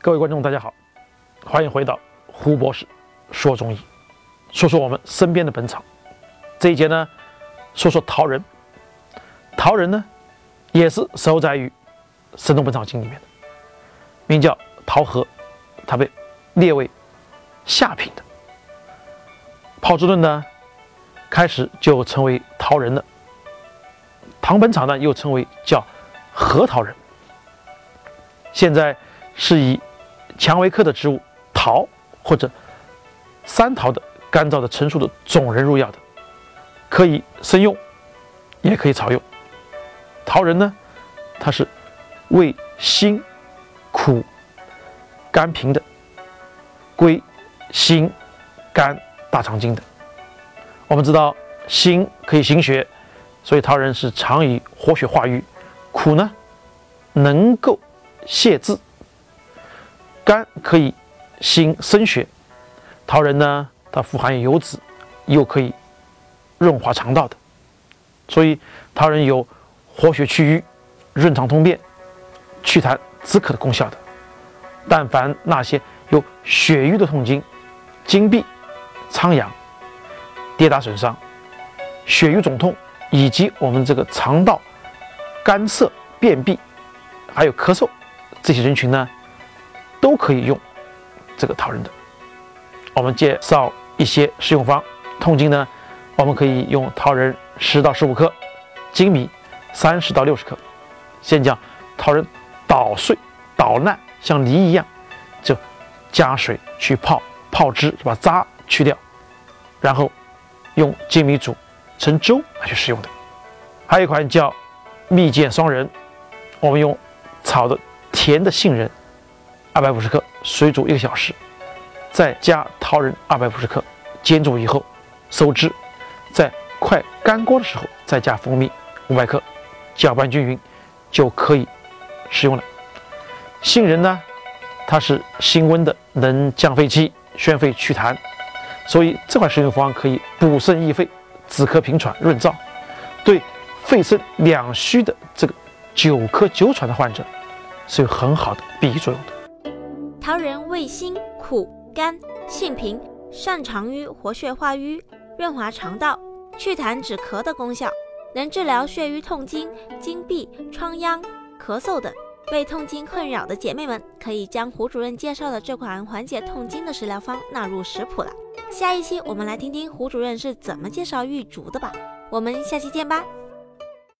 各位观众，大家好，欢迎回到胡博士说中医，说说我们身边的本草。这一节呢，说说桃仁。桃仁呢，也是收载于《神农本草经》里面的，名叫桃核，它被列为下品的。炮制论呢，开始就称为桃仁了。唐本草呢，又称为叫核桃仁。现在是以蔷薇科的植物桃或者三桃的干燥的成熟的种仁入药的，可以生用，也可以草用。桃仁呢，它是味辛、苦、甘平的，归心、肝、大肠经的。我们知道辛可以行血，所以桃仁是常以活血化瘀；苦呢，能够泻滞；肝可以行生血。桃仁呢，它富含油脂，又可以润滑肠道的，所以桃仁有。活血祛瘀、润肠通便、祛痰止渴的功效的。但凡那些有血瘀的痛经、经闭、疮疡、跌打损伤、血瘀肿痛，以及我们这个肠道干涩、便秘，还有咳嗽这些人群呢，都可以用这个桃仁的。我们介绍一些食用方。痛经呢，我们可以用桃仁十到十五克，粳米。三十到六十克，先将桃仁捣碎、捣烂，像泥一样，就加水去泡，泡汁把渣去掉，然后用粳米煮成粥来去食用的。还有一款叫蜜饯双仁，我们用炒的甜的杏仁二百五十克，水煮一个小时，再加桃仁二百五十克，煎煮以后收汁，在快干锅的时候再加蜂蜜五百克。搅拌均匀，就可以食用了。杏仁呢，它是辛温的，能降肺气、宣肺祛痰，所以这款食用方可以补肾益肺、止咳平喘、润燥，对肺肾两虚的这个久咳久喘的患者是有很好的裨益作用的。桃仁味辛、苦、甘，性平，擅长于活血化瘀、润滑肠道、祛痰止咳的功效。能治疗血瘀痛经、经闭、疮疡、咳嗽等。被痛经困扰的姐妹们，可以将胡主任介绍的这款缓解痛经的食疗方纳入食谱了。下一期我们来听听胡主任是怎么介绍玉竹的吧。我们下期见吧。